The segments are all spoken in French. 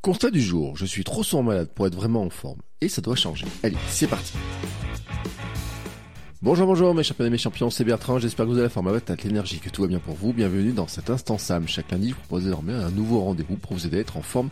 Constat du jour, je suis trop souvent malade pour être vraiment en forme. Et ça doit changer. Allez, c'est parti. Bonjour, bonjour mes champions et mes champions, c'est Bertrand, j'espère que vous avez la forme à votre l'énergie, que tout va bien pour vous. Bienvenue dans cet instant Sam. Chaque lundi, je vous propose désormais un nouveau rendez-vous pour vous aider à être en forme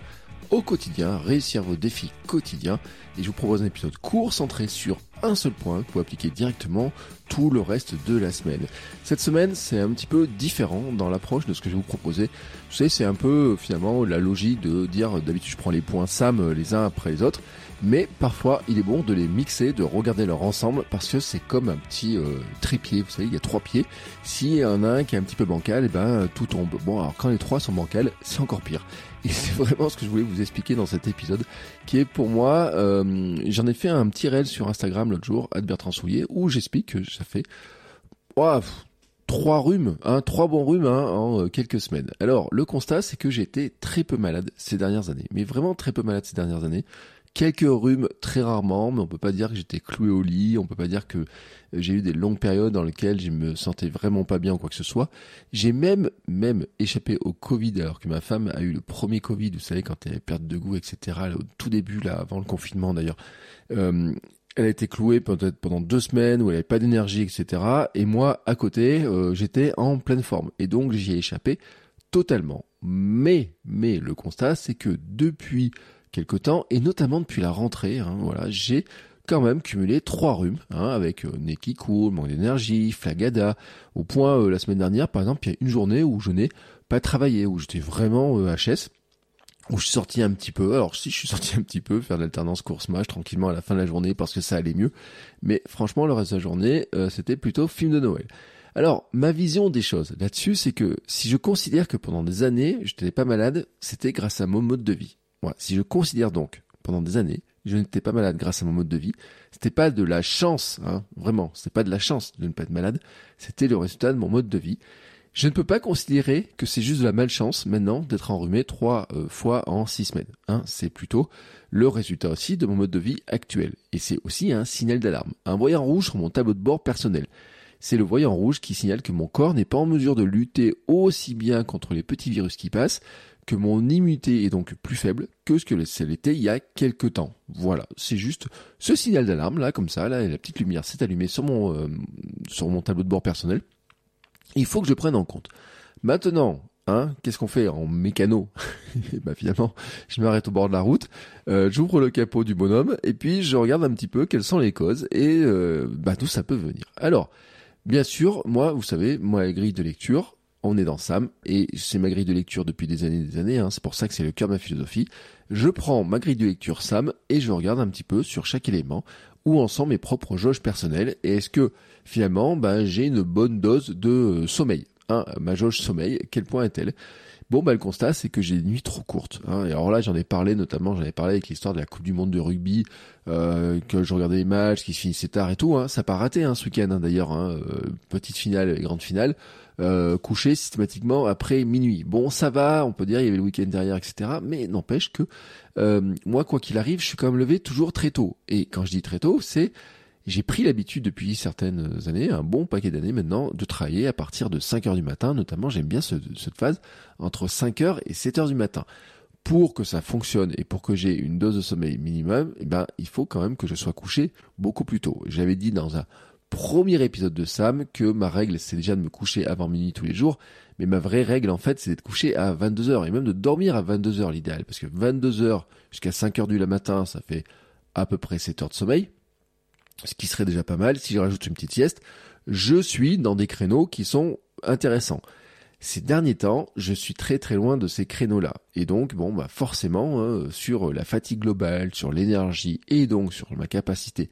au quotidien, réussir vos défis quotidiens. Et je vous propose un épisode court centré sur un seul point pour appliquer directement tout le reste de la semaine. Cette semaine, c'est un petit peu différent dans l'approche de ce que je vais vous proposer. Vous savez, c'est un peu finalement la logique de dire d'habitude je prends les points SAM les uns après les autres. Mais parfois, il est bon de les mixer, de regarder leur ensemble, parce que c'est comme un petit euh, tripied. Vous savez, il y a trois pieds. S'il y en a un qui est un petit peu bancal, et eh ben tout tombe. Bon, alors quand les trois sont bancals, c'est encore pire. Et c'est vraiment ce que je voulais vous expliquer dans cet épisode, qui est pour moi, euh, j'en ai fait un petit réel sur Instagram l'autre jour, Bertrand Soulier, où j'explique que ça fait oh, trois rhumes, hein, trois bons rhumes hein, en euh, quelques semaines. Alors, le constat, c'est que j'ai été très peu malade ces dernières années, mais vraiment très peu malade ces dernières années quelques rhumes très rarement, mais on peut pas dire que j'étais cloué au lit, on peut pas dire que j'ai eu des longues périodes dans lesquelles je me sentais vraiment pas bien ou quoi que ce soit. J'ai même, même échappé au Covid alors que ma femme a eu le premier Covid, vous savez, quand elle avait perte de goût, etc., au tout début, là, avant le confinement d'ailleurs. Euh, elle a été clouée peut-être pendant deux semaines où elle avait pas d'énergie, etc. Et moi, à côté, euh, j'étais en pleine forme. Et donc, j'y ai échappé totalement. Mais, mais le constat, c'est que depuis quelque temps, et notamment depuis la rentrée, hein, voilà, j'ai quand même cumulé trois rhumes, hein, avec euh, nez qui coule, manque d'énergie, flagada, au point euh, la semaine dernière, par exemple, il y a une journée où je n'ai pas travaillé, où j'étais vraiment euh, HS, où je suis sorti un petit peu, alors si je suis sorti un petit peu, faire l'alternance course-match tranquillement à la fin de la journée parce que ça allait mieux, mais franchement le reste de la journée, c'était plutôt film de Noël. Alors, ma vision des choses là-dessus, c'est que si je considère que pendant des années, je n'étais pas malade, c'était grâce à mon mode de vie. Si je considère donc, pendant des années, je n'étais pas malade grâce à mon mode de vie, c'était pas de la chance, hein, vraiment, c'est pas de la chance de ne pas être malade, c'était le résultat de mon mode de vie. Je ne peux pas considérer que c'est juste de la malchance maintenant d'être enrhumé trois euh, fois en six semaines. Hein. C'est plutôt le résultat aussi de mon mode de vie actuel. Et c'est aussi un signal d'alarme. Un voyant rouge sur mon tableau de bord personnel. C'est le voyant rouge qui signale que mon corps n'est pas en mesure de lutter aussi bien contre les petits virus qui passent que mon immunité est donc plus faible que ce que ça l'était il y a quelques temps. Voilà, c'est juste ce signal d'alarme là, comme ça, là, la petite lumière s'est allumée sur mon euh, sur mon tableau de bord personnel. Il faut que je prenne en compte. Maintenant, hein, qu'est-ce qu'on fait en mécano? Bah finalement, je m'arrête au bord de la route, euh, j'ouvre le capot du bonhomme et puis je regarde un petit peu quelles sont les causes et euh, bah d'où ça peut venir. Alors, bien sûr, moi, vous savez, moi la grille de lecture, on est dans Sam, et c'est ma grille de lecture depuis des années et des années, hein, c'est pour ça que c'est le cœur de ma philosophie. Je prends ma grille de lecture Sam et je regarde un petit peu sur chaque élément où en sont mes propres jauges personnelles et est-ce que finalement ben, j'ai une bonne dose de euh, sommeil. Hein, ma jauge sommeil, quel point est-elle? Bon, bah, le constat, c'est que j'ai des nuits trop courtes. Hein. Et alors là, j'en ai parlé, notamment, j'en ai parlé avec l'histoire de la Coupe du Monde de rugby, euh, que je regardais les matchs qui se finissaient tard et tout. Hein. Ça n'a pas raté hein, ce week-end, hein, d'ailleurs. Euh, petite finale et grande finale. Euh, couché systématiquement après minuit. Bon, ça va, on peut dire, il y avait le week-end derrière, etc. Mais n'empêche que euh, moi, quoi qu'il arrive, je suis quand même levé toujours très tôt. Et quand je dis très tôt, c'est j'ai pris l'habitude depuis certaines années, un bon paquet d'années maintenant, de travailler à partir de 5 heures du matin. Notamment, j'aime bien cette phase entre 5 heures et 7 heures du matin. Pour que ça fonctionne et pour que j'ai une dose de sommeil minimum, eh ben, il faut quand même que je sois couché beaucoup plus tôt. J'avais dit dans un premier épisode de Sam que ma règle c'est déjà de me coucher avant minuit tous les jours, mais ma vraie règle en fait c'est d'être couché à 22h et même de dormir à 22h l'idéal parce que 22h jusqu'à 5h du matin ça fait à peu près 7 heures de sommeil, ce qui serait déjà pas mal si je rajoute une petite sieste, je suis dans des créneaux qui sont intéressants. Ces derniers temps, je suis très très loin de ces créneaux-là. Et donc, bon, bah forcément, hein, sur la fatigue globale, sur l'énergie et donc sur ma capacité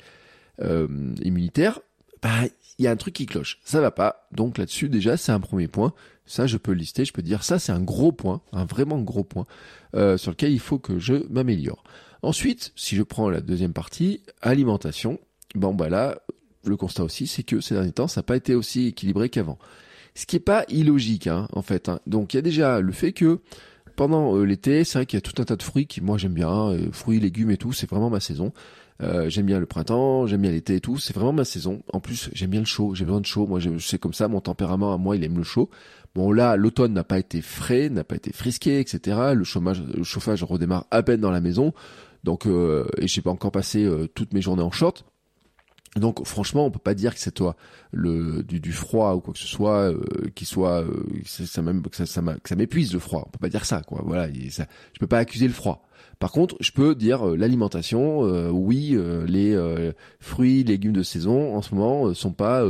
euh, immunitaire, bah, il y a un truc qui cloche. Ça va pas. Donc là-dessus, déjà, c'est un premier point. Ça, je peux le lister. Je peux dire ça, c'est un gros point, un vraiment gros point euh, sur lequel il faut que je m'améliore. Ensuite, si je prends la deuxième partie, alimentation. Bon, bah là, le constat aussi, c'est que ces derniers temps, ça n'a pas été aussi équilibré qu'avant. Ce qui est pas illogique, hein, en fait. Hein. Donc, il y a déjà le fait que pendant euh, l'été, c'est vrai qu'il y a tout un tas de fruits qui, moi, j'aime bien, euh, fruits, légumes et tout. C'est vraiment ma saison. Euh, j'aime bien le printemps, j'aime bien l'été et tout. C'est vraiment ma saison. En plus, j'aime bien le chaud. J'ai besoin de chaud. Moi, c'est comme ça. Mon tempérament à moi, il aime le chaud. Bon, là, l'automne n'a pas été frais, n'a pas été frisqué, etc. Le chômage, le chauffage redémarre à peine dans la maison. Donc, euh, et j'ai pas encore passé toutes mes journées en short. Donc franchement, on peut pas dire que c'est toi le du, du, froid ou quoi que ce soit euh, qui soit euh, ça même que ça, ça, m'épuise le froid. On peut pas dire ça quoi. Voilà, ça, je peux pas accuser le froid. Par contre, je peux dire euh, l'alimentation. oui, les fruits, légumes de saison en ce moment sont pas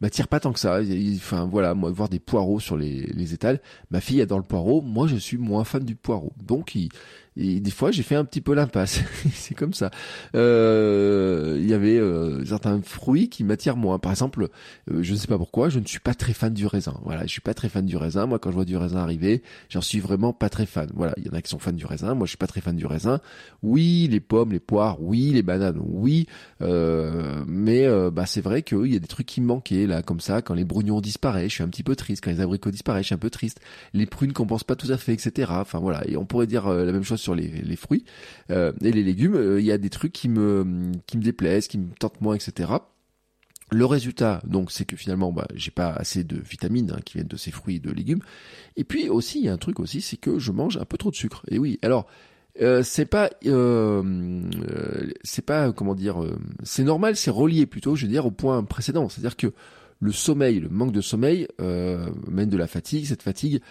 m'attire pas tant que ça. Enfin voilà, moi voir des poireaux sur les, les étals. Ma fille adore le poireau. Moi, je suis moins fan du poireau. Donc il et des fois, j'ai fait un petit peu l'impasse. c'est comme ça. Euh, il y avait euh, certains fruits qui m'attirent moins. Par exemple, euh, je ne sais pas pourquoi, je ne suis pas très fan du raisin. Voilà, je suis pas très fan du raisin. Moi, quand je vois du raisin arriver, j'en suis vraiment pas très fan. Voilà, il y en a qui sont fans du raisin. Moi, je suis pas très fan du raisin. Oui, les pommes, les poires, oui, les bananes, oui. mais bah, c'est vrai qu'il y a des trucs qui me manquaient là, comme ça. Quand les brugnons disparaissent, je suis un petit peu triste. Quand les abricots disparaissent, je suis un peu triste. Les prunes qu'on pense pas tout à fait, etc. Enfin voilà, et on pourrait dire la même chose sur les, fruits euh, et les légumes, euh, il y a des trucs qui me qui me déplaisent, qui me tentent moins, etc. Le résultat, donc, c'est que finalement, bah, j'ai pas assez de vitamines hein, qui viennent de ces fruits et de légumes. Et puis aussi, il y a un truc aussi, c'est que je mange un peu trop de sucre. Et oui, alors, euh, c'est pas, c'est pas, comment dire, c'est normal, c'est relié plutôt, je veux dire, au point précédent. C'est-à-dire que le sommeil, le manque de sommeil mène de la fatigue. Cette fatigue,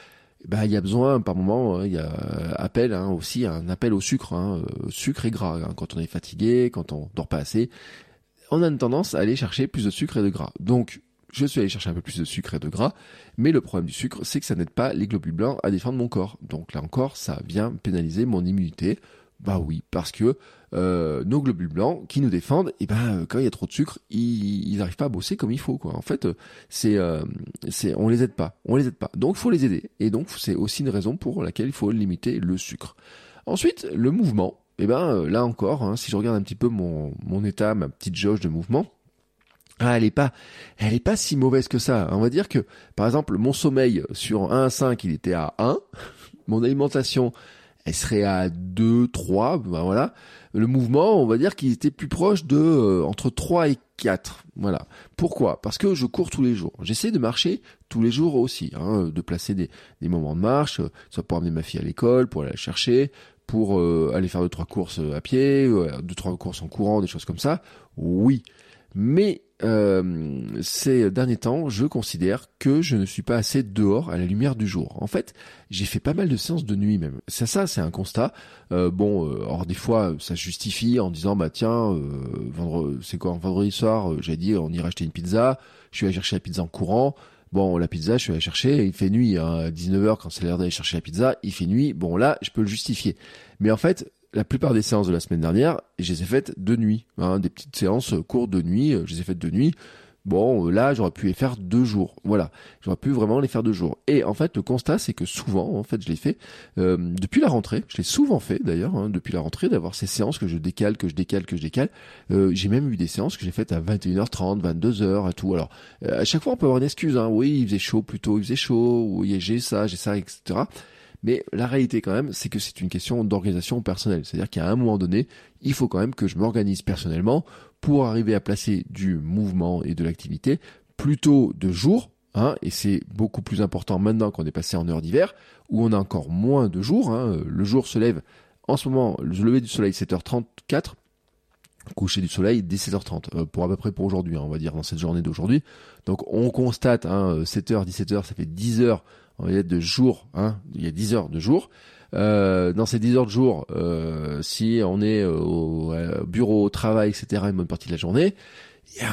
bah, il y a besoin par moment, hein, il y a appel hein, aussi un appel au sucre, hein, euh, sucre et gras. Hein, quand on est fatigué, quand on dort pas assez, on a une tendance à aller chercher plus de sucre et de gras. Donc je suis allé chercher un peu plus de sucre et de gras, mais le problème du sucre, c'est que ça n'aide pas les globules blancs à défendre mon corps. Donc là encore, ça vient pénaliser mon immunité. Bah oui, parce que euh, nos globules blancs qui nous défendent, eh ben quand il y a trop de sucre, ils n'arrivent pas à bosser comme il faut quoi. En fait, c'est euh, c'est on les aide pas, on les aide pas. Donc il faut les aider. Et donc c'est aussi une raison pour laquelle il faut limiter le sucre. Ensuite, le mouvement. Eh ben euh, là encore, hein, si je regarde un petit peu mon mon état, ma petite jauge de mouvement. Ah, elle est pas, elle est pas si mauvaise que ça. On va dire que, par exemple, mon sommeil sur 1 à 5, il était à 1. Mon alimentation, elle serait à 2, 3, ben voilà. Le mouvement, on va dire qu'il était plus proche de euh, entre 3 et 4. Voilà. Pourquoi? Parce que je cours tous les jours. J'essaie de marcher tous les jours aussi, hein, de placer des, moments de marche, euh, soit pour amener ma fille à l'école, pour aller la chercher, pour euh, aller faire deux trois courses à pied, deux trois courses en courant, des choses comme ça. Oui. Mais euh, ces derniers temps, je considère que je ne suis pas assez dehors à la lumière du jour. En fait, j'ai fait pas mal de séances de nuit même. C'est ça, c'est un constat. Euh, bon, euh, des fois, ça justifie en disant bah tiens, euh, vendredi, c'est quoi, vendredi soir, j'ai dit on ira acheter une pizza. Je suis allé chercher la pizza en courant. Bon, la pizza, je suis allé chercher, il fait nuit, hein, à 19h quand c'est l'heure d'aller chercher la pizza, il fait nuit. Bon, là, je peux le justifier. Mais en fait, la plupart des séances de la semaine dernière, je les ai faites de nuit. Hein, des petites séances courtes de nuit, je les ai faites de nuit. Bon, là, j'aurais pu les faire deux jours. Voilà, j'aurais pu vraiment les faire deux jours. Et en fait, le constat, c'est que souvent, en fait, je l'ai fait euh, depuis la rentrée. Je l'ai souvent fait d'ailleurs, hein, depuis la rentrée, d'avoir ces séances que je décale, que je décale, que je décale. Euh, j'ai même eu des séances que j'ai faites à 21h30, 22h et tout. Alors, euh, à chaque fois, on peut avoir une excuse. Hein. Oui, il faisait chaud, plutôt, il faisait chaud. Oui, j'ai ça, j'ai ça, etc. Mais la réalité quand même, c'est que c'est une question d'organisation personnelle. C'est-à-dire qu'à un moment donné, il faut quand même que je m'organise personnellement pour arriver à placer du mouvement et de l'activité plutôt de jour, hein, et c'est beaucoup plus important maintenant qu'on est passé en heure d'hiver, où on a encore moins de jours. Hein. Le jour se lève en ce moment, le lever du soleil 7h34, coucher du soleil 17h30 euh, pour à peu près pour aujourd'hui, hein, on va dire dans cette journée d'aujourd'hui. Donc on constate hein, 7h, 17h, ça fait 10 heures il y a de jours, hein, il y a 10 heures de jour. Euh, dans ces 10 heures de jour, euh, si on est au, bureau, au travail, etc., une bonne partie de la journée,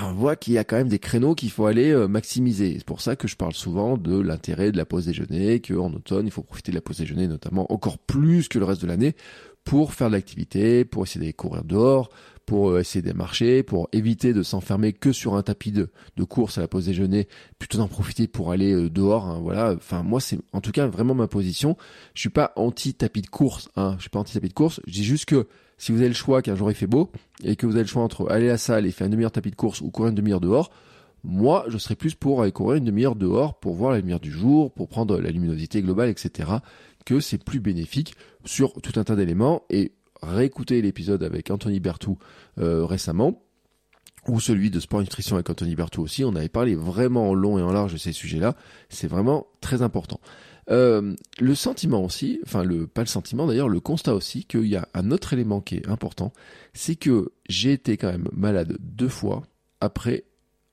on voit qu'il y a quand même des créneaux qu'il faut aller euh, maximiser. C'est pour ça que je parle souvent de l'intérêt de la pause déjeuner, qu'en automne, il faut profiter de la pause déjeuner, notamment encore plus que le reste de l'année, pour faire de l'activité, pour essayer d'aller courir dehors, pour euh, essayer de marcher, pour éviter de s'enfermer que sur un tapis de, de course à la pause déjeuner, plutôt d'en profiter pour aller euh, dehors. Hein, voilà. Enfin, moi, c'est en tout cas vraiment ma position. Je suis pas anti tapis de course. Hein, je suis pas anti tapis de course. Je dis juste que si vous avez le choix qu'un jour il fait beau et que vous avez le choix entre aller à la salle et faire une demi-heure tapis de course ou courir une demi-heure dehors, moi, je serais plus pour aller courir une demi-heure dehors pour voir la lumière du jour, pour prendre la luminosité globale, etc. Que c'est plus bénéfique sur tout un tas d'éléments. Et réécouter l'épisode avec Anthony Bertou euh, récemment, ou celui de Sport Nutrition avec Anthony Bertou aussi, on avait parlé vraiment en long et en large de ces sujets-là. C'est vraiment très important. Euh, le sentiment aussi, enfin le pas le sentiment d'ailleurs, le constat aussi qu'il y a un autre élément qui est important, c'est que j'ai été quand même malade deux fois après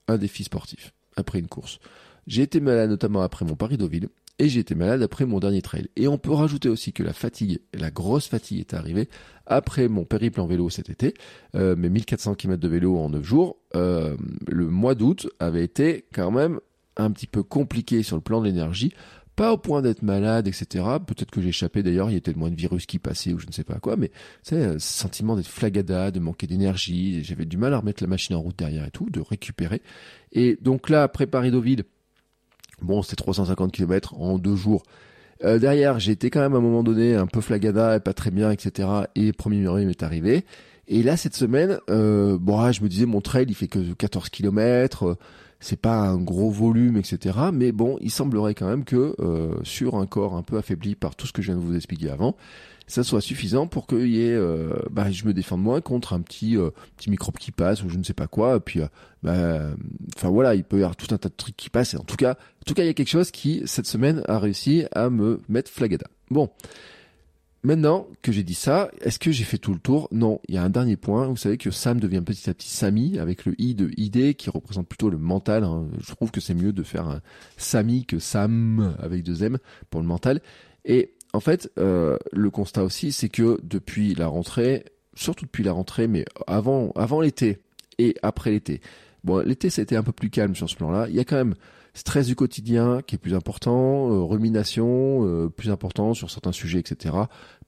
un défi sportif, après une course. J'ai été malade notamment après mon Paris Deauville et j'ai été malade après mon dernier trail. Et on peut rajouter aussi que la fatigue, la grosse fatigue est arrivée après mon périple en vélo cet été, euh, mes 1400 km de vélo en 9 jours. Euh, le mois d'août avait été quand même un petit peu compliqué sur le plan de l'énergie. Pas au point d'être malade, etc. Peut-être que j'échappais d'ailleurs, il y a tellement de virus qui passait ou je ne sais pas quoi, mais c'est un sentiment d'être flagada, de manquer d'énergie. J'avais du mal à remettre la machine en route derrière et tout, de récupérer. Et donc là, après Paris-Deauville, Bon, c'était 350 km en deux jours. Euh, derrière, j'ai été quand même à un moment donné un peu flagada et pas très bien, etc. Et premier numéro m'est arrivé. Et là, cette semaine, euh, bon, je me disais, mon trail, il fait que 14 km, euh, c'est pas un gros volume, etc. Mais bon, il semblerait quand même que euh, sur un corps un peu affaibli par tout ce que je viens de vous expliquer avant, ça soit suffisant pour que y ait, euh, bah, je me défende moins contre un petit euh, petit microbe qui passe ou je ne sais pas quoi. Et puis, euh, bah, enfin voilà, il peut y avoir tout un tas de trucs qui passent. Et en tout cas, en tout cas, il y a quelque chose qui cette semaine a réussi à me mettre flagada. Bon. Maintenant que j'ai dit ça, est-ce que j'ai fait tout le tour? Non, il y a un dernier point. Vous savez que Sam devient petit à petit Sami avec le i de idée qui représente plutôt le mental. Hein. Je trouve que c'est mieux de faire un Sami que Sam avec deux M pour le mental. Et en fait, euh, le constat aussi, c'est que depuis la rentrée, surtout depuis la rentrée, mais avant, l'été et après l'été. Bon, l'été, c'était un peu plus calme sur ce plan-là. Il y a quand même stress du quotidien qui est plus important, euh, rumination euh, plus important sur certains sujets, etc.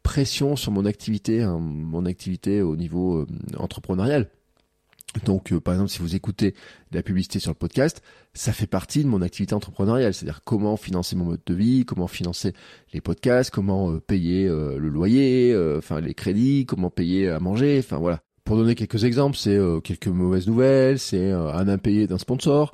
Pression sur mon activité, hein, mon activité au niveau entrepreneurial. Donc, par exemple, si vous écoutez la publicité sur le podcast, ça fait partie de mon activité entrepreneuriale, c'est-à-dire comment financer mon mode de vie, comment financer les podcasts, comment euh, payer euh, le loyer, euh, enfin les crédits, comment payer à manger, enfin voilà. Pour donner quelques exemples, c'est quelques mauvaises nouvelles, c'est un impayé d'un sponsor,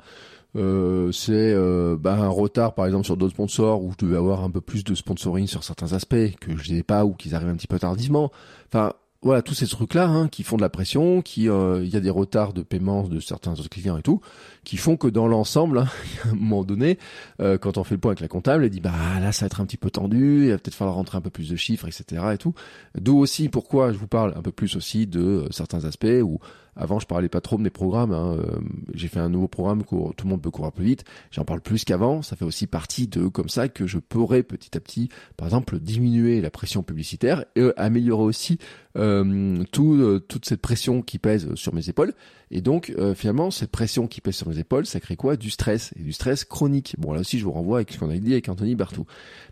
c'est bah, un retard par exemple sur d'autres sponsors où je devais avoir un peu plus de sponsoring sur certains aspects que je n'ai pas ou qu'ils arrivent un petit peu tardivement. Enfin, voilà tous ces trucs là hein, qui font de la pression, qui euh, il y a des retards de paiement de certains autres clients et tout, qui font que dans l'ensemble, hein, à un moment donné, euh, quand on fait le point avec la comptable, elle dit bah là ça va être un petit peu tendu, il va peut-être falloir rentrer un peu plus de chiffres, etc. et tout. D'où aussi pourquoi je vous parle un peu plus aussi de euh, certains aspects où avant, je parlais pas trop de mes programmes. Hein. Euh, j'ai fait un nouveau programme tout le monde peut courir plus vite. J'en parle plus qu'avant. Ça fait aussi partie de comme ça que je pourrais petit à petit, par exemple, diminuer la pression publicitaire et améliorer aussi tout, euh, toute cette pression qui pèse sur mes épaules. Et donc, euh, finalement, cette pression qui pèse sur mes épaules, ça crée quoi? Du stress, et du stress chronique. Bon, là aussi, je vous renvoie avec ce qu'on a dit avec Anthony Bertou.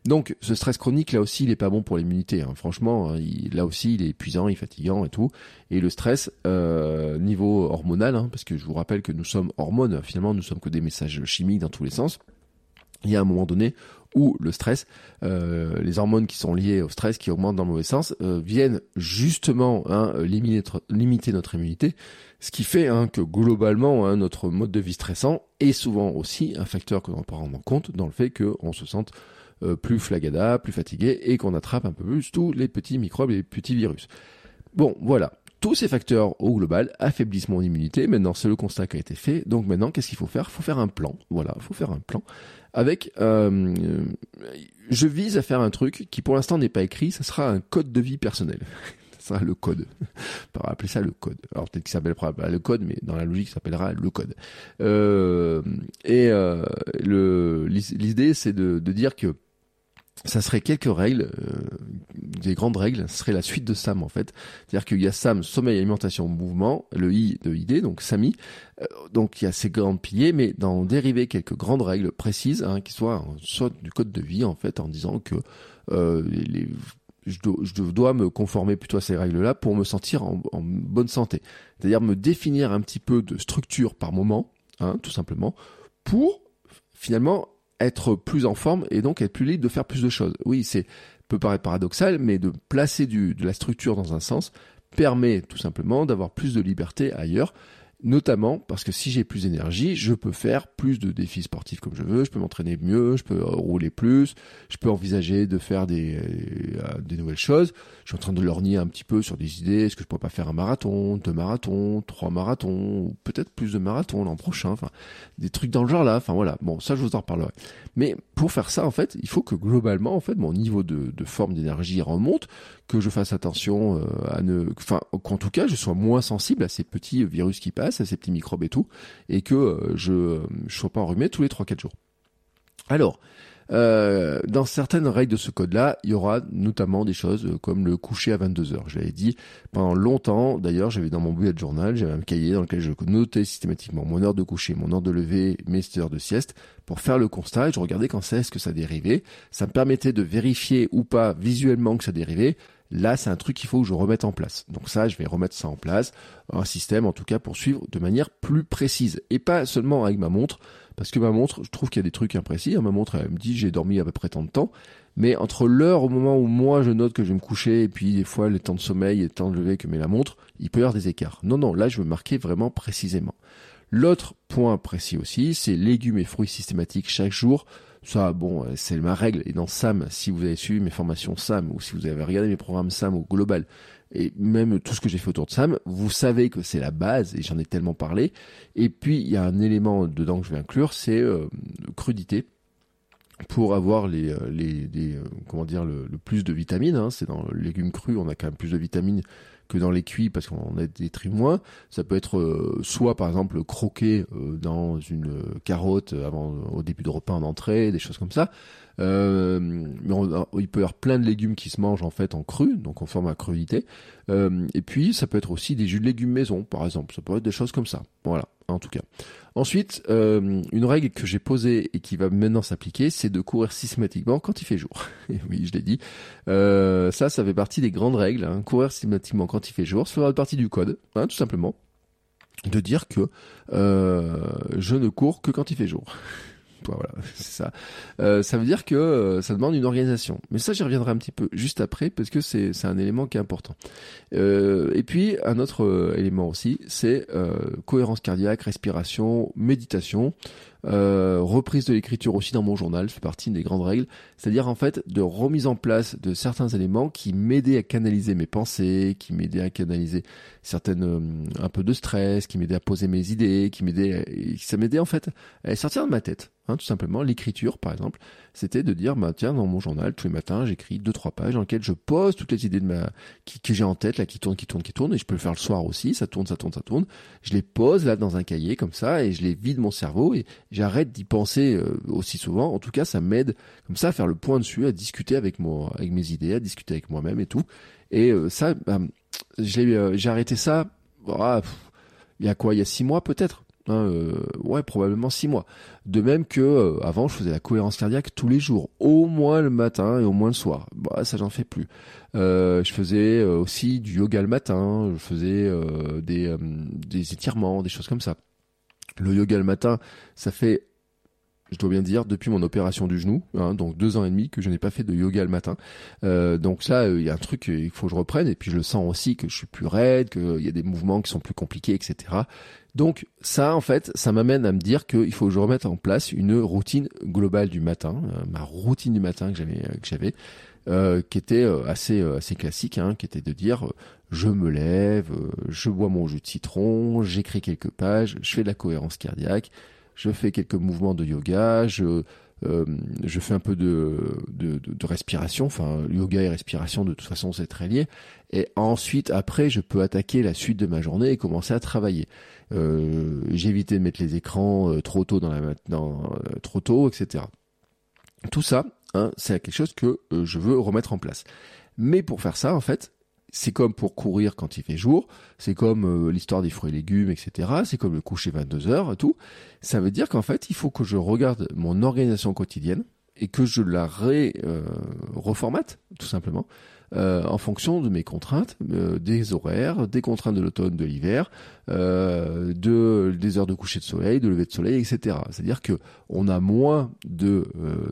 Donc, ce stress chronique, là aussi, il est pas bon pour l'immunité. Hein. Franchement, hein, là aussi, il est épuisant, il est fatigant et tout. Et le stress, euh, niveau hormonal, hein, parce que je vous rappelle que nous sommes hormones, finalement, nous sommes que des messages chimiques dans tous les sens. Il y a un moment donné où le stress, euh, les hormones qui sont liées au stress, qui augmentent dans le mauvais sens, euh, viennent justement hein, limiter, notre, limiter, notre, immunité, ce qui fait hein, que globalement hein, notre mode de vie stressant est souvent aussi un facteur que l'on peut rendre en compte dans le fait qu'on se sente euh, plus flagada, plus fatigué et qu'on attrape un peu plus tous les petits microbes et les petits virus. Bon, voilà. Tous ces facteurs au global affaiblissent mon immunité. Maintenant, c'est le constat qui a été fait. Donc maintenant, qu'est-ce qu'il faut faire? Il faut faire un plan. Voilà, il faut faire un plan avec euh, je vise à faire un truc qui pour l'instant n'est pas écrit, ça sera un code de vie personnel. ça sera le code. On va appeler ça le code. Alors peut-être qu'il s'appellera pas le code, mais dans la logique, ça s'appellera le code. Euh, et euh, l'idée, c'est de, de dire que ça serait quelques règles, euh, des grandes règles, ce serait la suite de SAM en fait. C'est-à-dire qu'il y a SAM, sommeil, alimentation, mouvement, le I de ID, donc SAMI. Euh, donc il y a ces grands piliers, mais d'en dériver quelques grandes règles précises, hein, qui soient soit du code de vie en fait, en disant que euh, les, je dois, je dois me conformer plutôt à ces règles-là pour me sentir en, en bonne santé. C'est-à-dire me définir un petit peu de structure par moment, hein, tout simplement, pour finalement être plus en forme et donc être plus libre de faire plus de choses. Oui, c'est peut paraître paradoxal, mais de placer du, de la structure dans un sens permet tout simplement d'avoir plus de liberté ailleurs Notamment parce que si j'ai plus d'énergie, je peux faire plus de défis sportifs comme je veux, je peux m'entraîner mieux, je peux rouler plus, je peux envisager de faire des, euh, des nouvelles choses. Je suis en train de lorgner un petit peu sur des idées. Est-ce que je pourrais pas faire un marathon, deux marathons, trois marathons, ou peut-être plus de marathons l'an prochain. Enfin, des trucs dans le genre là. Enfin voilà. Bon, ça je vous en reparlerai. Mais pour faire ça, en fait, il faut que globalement, en fait, mon niveau de, de forme d'énergie remonte, que je fasse attention euh, à ne, enfin, qu'en tout cas, je sois moins sensible à ces petits virus qui passent, à ces petits microbes et tout, et que euh, je je sois pas enrhumé tous les 3-4 jours. Alors, euh, dans certaines règles de ce code-là, il y aura notamment des choses comme le coucher à 22 heures. Je l'avais dit pendant longtemps. D'ailleurs, j'avais dans mon bullet journal, j'avais un cahier dans lequel je notais systématiquement mon heure de coucher, mon heure de lever, mes heures de sieste pour faire le constat. Et je regardais quand c'est ce que ça dérivait. Ça me permettait de vérifier ou pas visuellement que ça dérivait. Là, c'est un truc qu'il faut que je remette en place. Donc ça, je vais remettre ça en place, un système en tout cas pour suivre de manière plus précise et pas seulement avec ma montre, parce que ma montre, je trouve qu'il y a des trucs imprécis. Ma montre, elle me dit j'ai dormi à peu près tant de temps, mais entre l'heure au moment où moi je note que je vais me coucher et puis des fois les temps de sommeil et le temps de lever que met la montre, il peut y avoir des écarts. Non, non, là je veux marquer vraiment précisément. L'autre point précis aussi, c'est légumes et fruits systématiques chaque jour ça, bon, euh, c'est ma règle. Et dans SAM, si vous avez suivi mes formations SAM ou si vous avez regardé mes programmes SAM au global, et même tout ce que j'ai fait autour de SAM, vous savez que c'est la base et j'en ai tellement parlé. Et puis il y a un élément dedans que je vais inclure, c'est euh, crudité pour avoir les, euh, les, comment dire le, plus de vitamines. Hein. C'est dans les légumes crus, on a quand même plus de vitamines que dans les cuits parce qu'on a des tri moins. Ça peut être euh, soit par exemple croquer euh, dans une carotte avant au début de repas en entrée, des choses comme ça. Euh, mais il peut y avoir plein de légumes qui se mangent en fait en cru, donc en forme à crudité. et puis ça peut être aussi des jus de légumes maison, par exemple. Ça peut être des choses comme ça. Voilà, en tout cas. Ensuite, euh, une règle que j'ai posée et qui va maintenant s'appliquer, c'est de courir systématiquement quand il fait jour. oui, je l'ai dit. Euh, ça, ça fait partie des grandes règles. Hein. Courir systématiquement quand il fait jour, ça fait partie du code, hein, tout simplement. De dire que euh, je ne cours que quand il fait jour. Voilà. Euh, ça veut dire que euh, ça demande une organisation. Mais ça, j'y reviendrai un petit peu juste après parce que c'est un élément qui est important. Euh, et puis un autre élément aussi, c'est cohérence cardiaque, respiration, méditation. Reprise de l'écriture aussi dans mon journal, fait partie des grandes règles, c'est-à-dire en fait de remise en place de certains éléments qui m'aidaient à canaliser mes pensées, qui m'aidaient à canaliser certaines un peu de stress, qui m'aidaient à poser mes idées, qui m'aidaient, ça m'aidait en fait à sortir de ma tête. Hein, tout simplement, l'écriture, par exemple, c'était de dire, bah tiens, dans mon journal, tous les matins, j'écris deux trois pages dans lesquelles je pose toutes les idées de ma qui, que j'ai en tête, là, qui tournent, qui tournent, qui tournent, et je peux le faire le soir aussi, ça tourne, ça tourne, ça tourne. Je les pose là dans un cahier comme ça, et je les vide mon cerveau, et j'arrête d'y penser euh, aussi souvent. En tout cas, ça m'aide comme ça à faire le point dessus, à discuter avec moi, avec mes idées, à discuter avec moi-même et tout. Et euh, ça, bah, j'ai euh, j'ai arrêté ça. Ah, il y a quoi Il y a six mois peut-être? Hein, euh, ouais, probablement six mois. De même que euh, avant, je faisais la cohérence cardiaque tous les jours, au moins le matin et au moins le soir. Bah, ça, j'en fais plus. Euh, je faisais aussi du yoga le matin. Je faisais des, des étirements, des choses comme ça. Le yoga le matin, ça fait je dois bien dire, depuis mon opération du genou, hein, donc deux ans et demi que je n'ai pas fait de yoga le matin. Euh, donc là, il y a un truc qu'il faut que je reprenne, et puis je le sens aussi que je suis plus raide, qu'il y a des mouvements qui sont plus compliqués, etc. Donc ça, en fait, ça m'amène à me dire qu'il faut que je remette en place une routine globale du matin, euh, ma routine du matin que j'avais, j'avais, euh, qui était assez assez classique, hein, qui était de dire je me lève, je bois mon jus de citron, j'écris quelques pages, je fais de la cohérence cardiaque, je fais quelques mouvements de yoga, je, euh, je fais un peu de, de, de, respiration, enfin yoga et respiration de toute façon c'est très lié. Et ensuite, après, je peux attaquer la suite de ma journée et commencer à travailler. Euh, J'ai évité de mettre les écrans euh, trop tôt dans la dans, euh, trop tôt, etc. Tout ça, hein, c'est quelque chose que je veux remettre en place. Mais pour faire ça, en fait, c'est comme pour courir quand il fait jour, c'est comme euh, l'histoire des fruits et légumes, etc. C'est comme le coucher 22 heures et tout. Ça veut dire qu'en fait, il faut que je regarde mon organisation quotidienne et que je la ré, euh, reformate, tout simplement, euh, en fonction de mes contraintes, euh, des horaires, des contraintes de l'automne, de l'hiver, euh, de des heures de coucher de soleil, de lever de soleil, etc. C'est-à-dire que on a moins de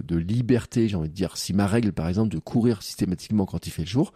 de liberté, j'ai envie de dire. Si ma règle, par exemple, de courir systématiquement quand il fait jour,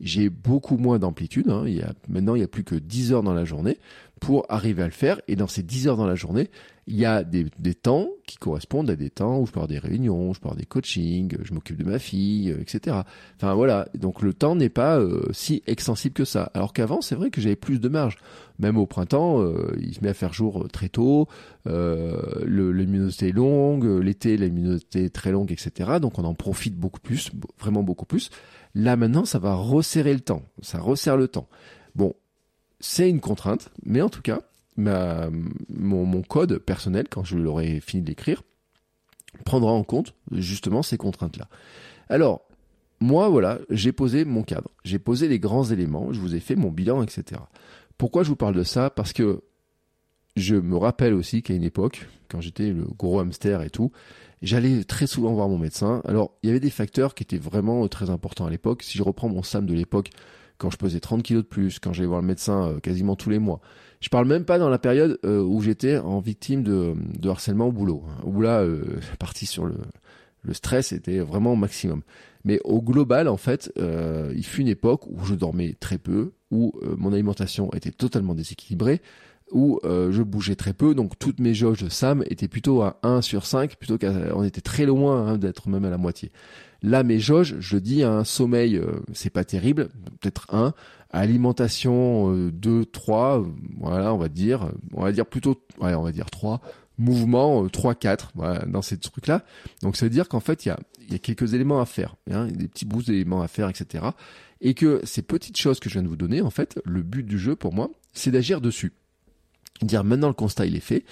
j'ai beaucoup moins d'amplitude. Hein. Il y a, maintenant, il y a plus que 10 heures dans la journée pour arriver à le faire. Et dans ces 10 heures dans la journée, il y a des, des temps qui correspondent à des temps où je avoir des réunions, je avoir des coachings, je m'occupe de ma fille, euh, etc. Enfin voilà, donc le temps n'est pas euh, si extensible que ça. Alors qu'avant, c'est vrai que j'avais plus de marge. Même au printemps, euh, il se met à faire jour très tôt, euh, l'immunité est longue, l'été, l'immunité est très longue, etc. Donc on en profite beaucoup plus, vraiment beaucoup plus. Là maintenant, ça va resserrer le temps, ça resserre le temps. Bon, c'est une contrainte, mais en tout cas, mon, mon code personnel, quand je l'aurai fini d'écrire, prendra en compte justement ces contraintes-là. Alors, moi, voilà, j'ai posé mon cadre, j'ai posé les grands éléments, je vous ai fait mon bilan, etc. Pourquoi je vous parle de ça? Parce que je me rappelle aussi qu'à une époque, quand j'étais le gros hamster et tout, j'allais très souvent voir mon médecin. Alors, il y avait des facteurs qui étaient vraiment très importants à l'époque. Si je reprends mon SAM de l'époque, quand je pesais 30 kilos de plus, quand j'allais voir le médecin euh, quasiment tous les mois. Je parle même pas dans la période euh, où j'étais en victime de, harcèlement au boulot, hein, où là, euh, partie sur le, le stress était vraiment au maximum. Mais au global, en fait, il fut une époque où je dormais très peu, où mon alimentation était totalement déséquilibrée, où je bougeais très peu, donc toutes mes jauges de SAM étaient plutôt à 1 sur 5, plutôt qu'on était très loin hein, d'être même à la moitié. Là, mes jauges, je dis un sommeil, euh, c'est pas terrible, peut-être un. Alimentation, euh, deux, trois, voilà, on va dire, on va dire plutôt, ouais, on va dire trois. Mouvement, euh, trois, quatre, voilà, dans ces trucs-là. Donc ça veut dire qu'en fait, il y a, y a quelques éléments à faire, hein, des petits bouts d'éléments à faire, etc. Et que ces petites choses que je viens de vous donner, en fait, le but du jeu pour moi, c'est d'agir dessus dire maintenant le constat il est fait.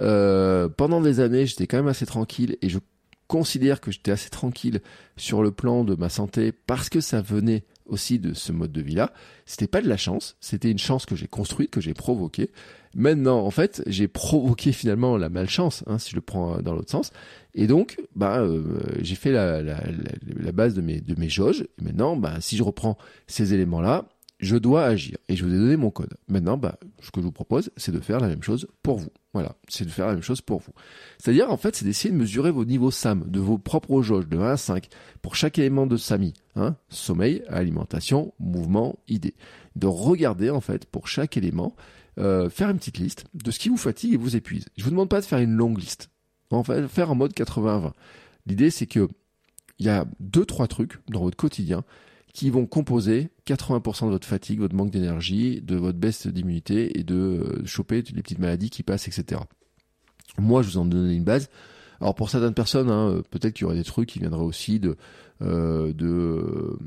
Euh, pendant des années, j'étais quand même assez tranquille et je considère que j'étais assez tranquille sur le plan de ma santé parce que ça venait aussi de ce mode de vie-là. C'était pas de la chance, c'était une chance que j'ai construite, que j'ai provoquée. Maintenant, en fait, j'ai provoqué finalement la malchance, hein, si je le prends dans l'autre sens. Et donc, bah, euh, j'ai fait la, la, la, base de mes de mes jauges. Maintenant, bah, si je reprends ces éléments-là, je dois agir. Et je vous ai donné mon code. Maintenant, bah, ce que je vous propose, c'est de faire la même chose pour vous. Voilà, c'est de faire la même chose pour vous. C'est-à-dire, en fait, c'est d'essayer de mesurer vos niveaux SAM, de vos propres jauges, de 1 à 5, pour chaque élément de SAMI. Hein, sommeil, alimentation, mouvement, idée. De regarder, en fait, pour chaque élément, euh, faire une petite liste de ce qui vous fatigue et vous épuise. Je vous demande pas de faire une longue liste. On va faire en mode 80-20. L'idée, c'est que il y a deux, trois trucs dans votre quotidien qui vont composer 80% de votre fatigue, votre manque d'énergie, de votre baisse d'immunité et de euh, choper les petites maladies qui passent, etc. Moi, je vous en donne une base. Alors pour certaines personnes, hein, euh, peut-être qu'il y aurait des trucs qui viendraient aussi de, euh, de,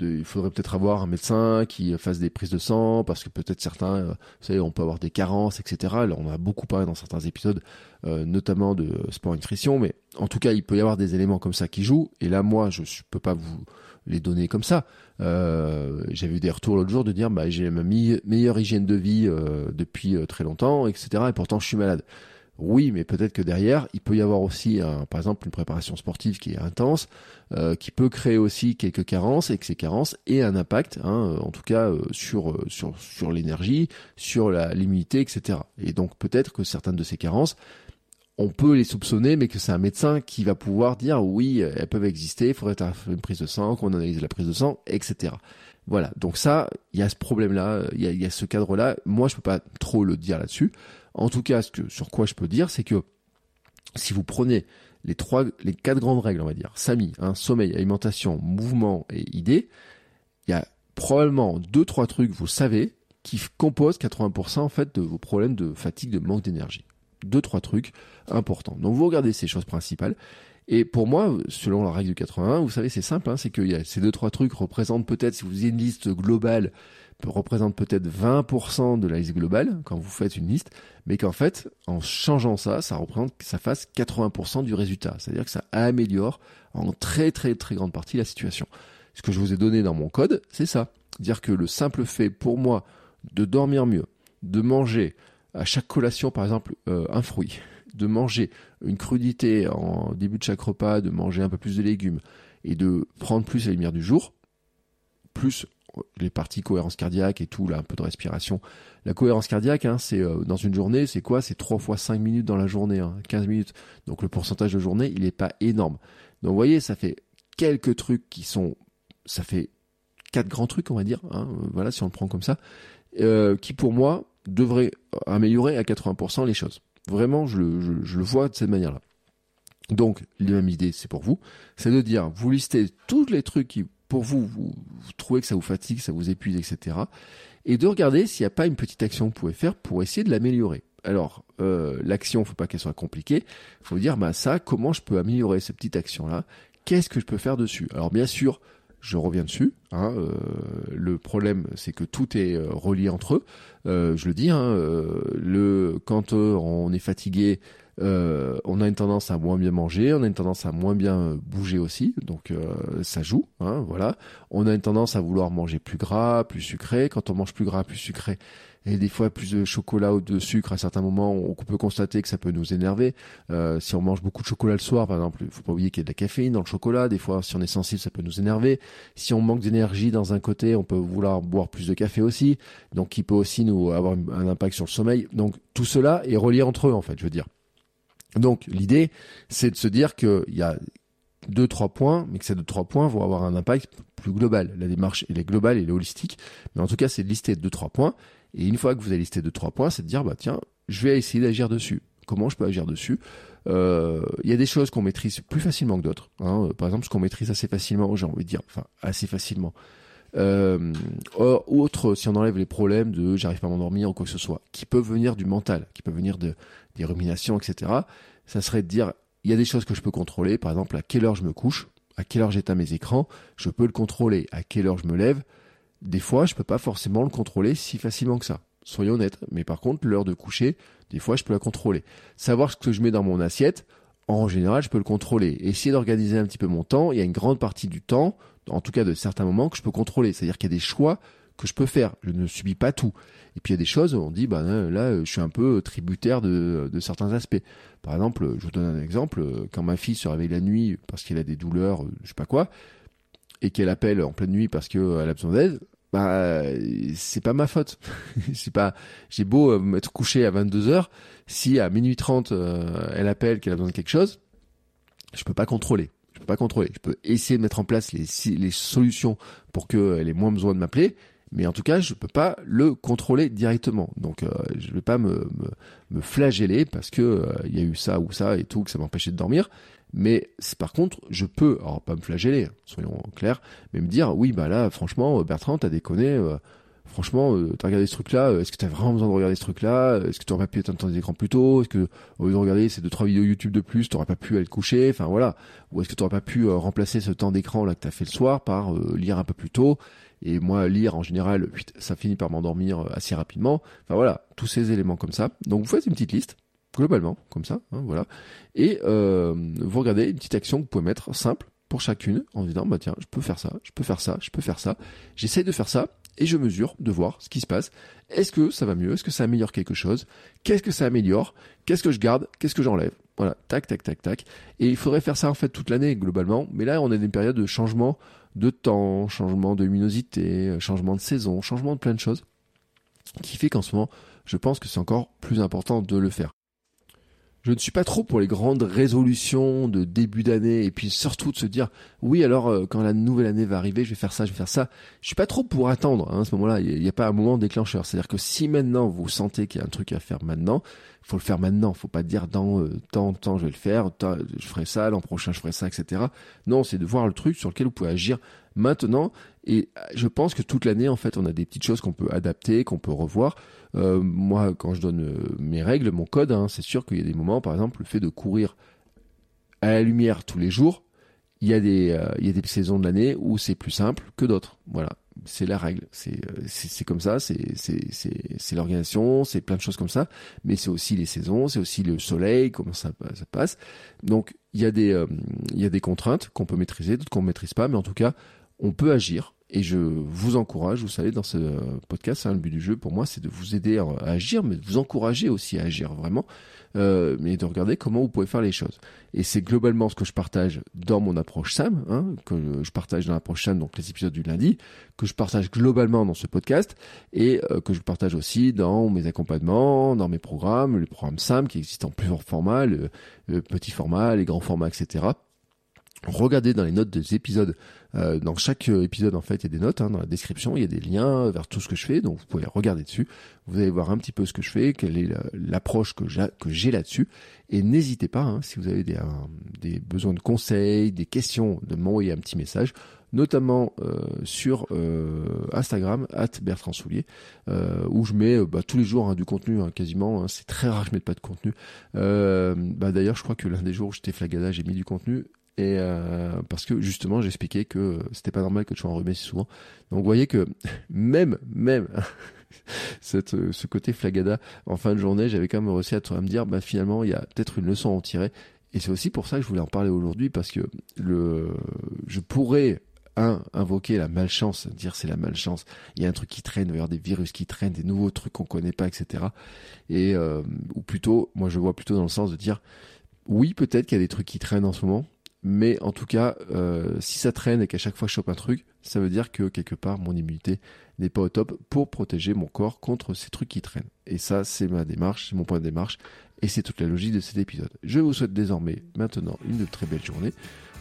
il faudrait peut-être avoir un médecin qui fasse des prises de sang parce que peut-être certains, euh, vous savez, on peut avoir des carences, etc. On a beaucoup parlé dans certains épisodes, euh, notamment de sport nutrition, mais en tout cas, il peut y avoir des éléments comme ça qui jouent. Et là, moi, je, je peux pas vous les donner comme ça. Euh, J'avais eu des retours l'autre jour de dire bah j'ai ma meilleure hygiène de vie depuis très longtemps, etc. Et pourtant je suis malade. Oui, mais peut-être que derrière, il peut y avoir aussi, par exemple, une préparation sportive qui est intense, euh, qui peut créer aussi quelques carences et que ces carences aient un impact, hein, en tout cas sur sur sur l'énergie, sur l'immunité, etc. Et donc peut-être que certaines de ces carences on peut les soupçonner, mais que c'est un médecin qui va pouvoir dire oui, elles peuvent exister, il faudrait faire une prise de sang, qu'on analyse la prise de sang, etc. Voilà, donc ça, il y a ce problème-là, il y a, ce cadre-là. Moi, je peux pas trop le dire là-dessus. En tout cas, ce que, sur quoi je peux dire, c'est que si vous prenez les trois, les quatre grandes règles, on va dire, SAMI, hein, sommeil, alimentation, mouvement et idée, il y a probablement deux, trois trucs, vous savez, qui composent 80% en fait de vos problèmes de fatigue, de manque d'énergie deux, trois trucs importants. Donc vous regardez ces choses principales. Et pour moi, selon la règle du 81, vous savez, c'est simple, hein, c'est que y ces deux, trois trucs représentent peut-être, si vous avez une liste globale, représente peut-être 20% de la liste globale quand vous faites une liste, mais qu'en fait, en changeant ça, ça représente que ça fasse 80% du résultat. C'est-à-dire que ça améliore en très très très grande partie la situation. Ce que je vous ai donné dans mon code, c'est ça. Dire que le simple fait pour moi de dormir mieux, de manger à chaque collation, par exemple, euh, un fruit, de manger une crudité en début de chaque repas, de manger un peu plus de légumes et de prendre plus la lumière du jour, plus les parties cohérence cardiaque et tout, là, un peu de respiration. La cohérence cardiaque, hein, c'est euh, dans une journée, c'est quoi? C'est 3 fois 5 minutes dans la journée, hein, 15 minutes. Donc le pourcentage de journée, il n'est pas énorme. Donc vous voyez, ça fait quelques trucs qui sont... Ça fait quatre grands trucs, on va dire, hein, euh, voilà, si on le prend comme ça, euh, qui pour moi devraient améliorer à 80% les choses. Vraiment, je le, je le vois de cette manière-là. Donc, la même idée, c'est pour vous, c'est de dire, vous listez tous les trucs qui pour vous, vous, trouvez que ça vous fatigue, ça vous épuise, etc. Et de regarder s'il n'y a pas une petite action que vous pouvez faire pour essayer de l'améliorer. Alors, euh, l'action, faut pas qu'elle soit compliquée. Faut dire, bah ça, comment je peux améliorer cette petite action-là? Qu'est-ce que je peux faire dessus? Alors, bien sûr, je reviens dessus. Hein, euh, le problème, c'est que tout est euh, relié entre eux. Je le dis, hein, le quand on est fatigué, euh, on a une tendance à moins bien manger, on a une tendance à moins bien euh, bouger aussi, donc euh, ça joue, hein, voilà. On a une tendance à vouloir manger plus gras, plus sucré. Quand on mange plus gras, plus sucré, et des fois plus de chocolat ou de sucre à certains moments, on peut constater que ça peut nous énerver. si on mange beaucoup de chocolat le soir, par exemple, il faut pas oublier qu'il y a de la caféine dans le chocolat. Des fois, si on est sensible, ça peut nous énerver. Si on manque d'énergie dans un côté, on peut vouloir boire plus de café aussi, donc qui peut aussi nous avoir un impact sur le sommeil. Donc tout cela est relié entre eux, en fait, je veux dire. Donc l'idée, c'est de se dire qu'il y a deux trois points, mais que ces deux trois points vont avoir un impact plus global. La démarche elle est globale, elle est holistique, mais en tout cas c'est de lister deux trois points. Et une fois que vous avez listé deux trois points, c'est de dire bah tiens, je vais essayer d'agir dessus. Comment je peux agir dessus? Euh, Il y a des choses qu'on maîtrise plus facilement que d'autres. Hein. Par exemple, ce qu'on maîtrise assez facilement, j'ai envie de dire, enfin assez facilement. Euh, autre, si on enlève les problèmes de j'arrive pas à m'endormir ou quoi que ce soit, qui peuvent venir du mental, qui peuvent venir de des ruminations, etc. Ça serait de dire, il y a des choses que je peux contrôler, par exemple à quelle heure je me couche, à quelle heure j'éteins mes écrans, je peux le contrôler, à quelle heure je me lève. Des fois, je peux pas forcément le contrôler si facilement que ça. Soyons honnêtes. Mais par contre, l'heure de coucher, des fois, je peux la contrôler. Savoir ce que je mets dans mon assiette, en général, je peux le contrôler. Essayer d'organiser un petit peu mon temps. Il y a une grande partie du temps, en tout cas de certains moments, que je peux contrôler. C'est-à-dire qu'il y a des choix que je peux faire. Je ne subis pas tout. Et puis il y a des choses où on dit, bah là, je suis un peu tributaire de, certains aspects. Par exemple, je vous donne un exemple, quand ma fille se réveille la nuit parce qu'elle a des douleurs, je sais pas quoi, et qu'elle appelle en pleine nuit parce qu'elle a besoin d'aide, bah c'est pas ma faute. c'est pas j'ai beau m'être couché à 22 heures, si à minuit 30 euh, elle appelle qu'elle a besoin de quelque chose, je peux pas contrôler. Je peux pas contrôler. Je peux essayer de mettre en place les, les solutions pour qu'elle ait moins besoin de m'appeler, mais en tout cas, je peux pas le contrôler directement. Donc, euh, je vais pas me, me, flageller parce que euh, il y a eu ça ou ça et tout que ça m'empêchait de dormir. Mais par contre, je peux, alors pas me flageller, soyons clairs, mais me dire oui, bah là, franchement, Bertrand, t'as déconné. Euh, franchement, euh, t'as regardé ce truc-là, est-ce que t'as vraiment besoin de regarder ce truc-là Est-ce que tu aurais pas pu éteindre ton écran plus tôt Est-ce que, au lieu de regarder ces deux, trois vidéos YouTube de plus, t'aurais pas pu aller te coucher Enfin voilà. Ou est-ce que t'aurais pas pu remplacer ce temps d'écran là que t'as fait le soir par lire un peu plus tôt et moi, lire en général, ça finit par m'endormir euh, assez rapidement. Enfin voilà, tous ces éléments comme ça. Donc vous faites une petite liste, globalement, comme ça, hein, voilà. Et euh, vous regardez une petite action que vous pouvez mettre simple pour chacune en disant bah tiens, je peux faire ça, je peux faire ça, je peux faire ça. J'essaye de faire ça et je mesure de voir ce qui se passe. Est-ce que ça va mieux? Est-ce que ça améliore quelque chose? Qu'est-ce que ça améliore? Qu'est-ce que je garde? Qu'est-ce que j'enlève? Voilà, tac, tac, tac, tac. Et il faudrait faire ça en fait toute l'année globalement. Mais là, on est dans une période de changement de temps, changement de luminosité, changement de saison, changement de plein de choses, qui fait qu'en ce moment, je pense que c'est encore plus important de le faire. Je ne suis pas trop pour les grandes résolutions de début d'année et puis surtout de se dire oui alors euh, quand la nouvelle année va arriver je vais faire ça je vais faire ça. Je suis pas trop pour attendre hein, à ce moment-là. Il n'y a, pas un moment déclencheur. C'est-à-dire que si maintenant vous sentez qu'il y a un truc à faire maintenant, faut le faire maintenant. Faut pas dire dans euh, tant temps je vais le faire, je ferai ça l'an prochain je ferai ça etc. Non c'est de voir le truc sur lequel vous pouvez agir maintenant et euh, je pense que toute l'année en fait on a des petites choses qu'on peut adapter, qu'on peut revoir. Euh, moi, quand je donne euh, mes règles, mon code, hein, c'est sûr qu'il y a des moments, par exemple, le fait de courir à la lumière tous les jours, il y a des, il y a des saisons de l'année où c'est plus simple que d'autres. Voilà, c'est la règle. C'est, comme ça. C'est, l'organisation. C'est plein de choses comme ça. Mais c'est aussi les saisons. C'est aussi le soleil. Comment ça, passe. Donc il y a des, y a des contraintes qu'on peut maîtriser, d'autres qu'on maîtrise pas. Mais en tout cas, on peut agir Et je vous encourage, vous savez, dans ce podcast, hein, le but du jeu pour moi, c'est de vous aider à agir, mais de vous encourager aussi à agir vraiment, euh, de regarder comment vous pouvez faire les choses. Et c'est globalement ce que je partage dans mon approche SAM, hein, que je partage dans l'approche SAM, donc les épisodes du lundi, que je partage globalement dans ce podcast, et euh, que je partage aussi dans mes accompagnements, dans mes programmes, les programmes SAM qui existent en plusieurs formats, le, le petit format, les grands formats, etc. Regardez dans les notes des épisodes. Euh, dans chaque épisode, en fait, il y a des notes hein, dans la description. Il y a des liens vers tout ce que je fais, donc vous pouvez regarder dessus. Vous allez voir un petit peu ce que je fais, quelle est l'approche que j'ai là-dessus. Et n'hésitez pas, hein, si vous avez des, des, besoins de conseils, des questions, de m'envoyer un petit message, notamment euh, sur euh, Instagram, at Bertrand Soulier, euh, où je mets bah, tous les jours hein, du contenu, hein, quasiment. c'est très rare que je mette pas de contenu. bah, D'ailleurs, je crois que l'un des jours où j'étais flagada, j'ai mis du contenu et euh, parce que justement j'expliquais que c'était pas normal que tu sois enrhumé si souvent. Donc vous voyez que même même cette, ce côté flagada en fin de journée, j'avais quand même réussi à, me dire bah finalement il y a peut-être une leçon à en tirer. Et c'est aussi pour ça que je voulais en parler aujourd'hui parce que le je pourrais un, invoquer la malchance, dire c'est la malchance. Il y a un truc qui traîne, il y avoir des virus qui traînent, des nouveaux trucs qu'on connaît pas, etc. Et euh, ou plutôt, moi je vois plutôt dans le sens de dire oui peut-être qu'il y a des trucs qui traînent en ce moment, mais en tout cas, euh, si ça traîne et qu'à chaque fois je chope un truc, ça veut dire que quelque part mon immunité n'est pas au top pour protéger mon corps contre ces trucs qui traînent. Et ça, c'est ma démarche, c'est mon point de démarche, et c'est toute la logique de cet épisode. Je vous souhaite désormais maintenant une très belle journée.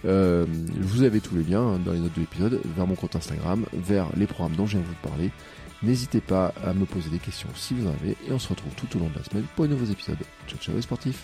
Euh, vous avez tous les liens hein, dans les notes de l'épisode vers mon compte Instagram, vers les programmes dont je viens de vous parler. N'hésitez pas à me poser des questions si vous en avez, et on se retrouve tout au long de la semaine pour de nouveaux épisodes. Ciao ciao les sportifs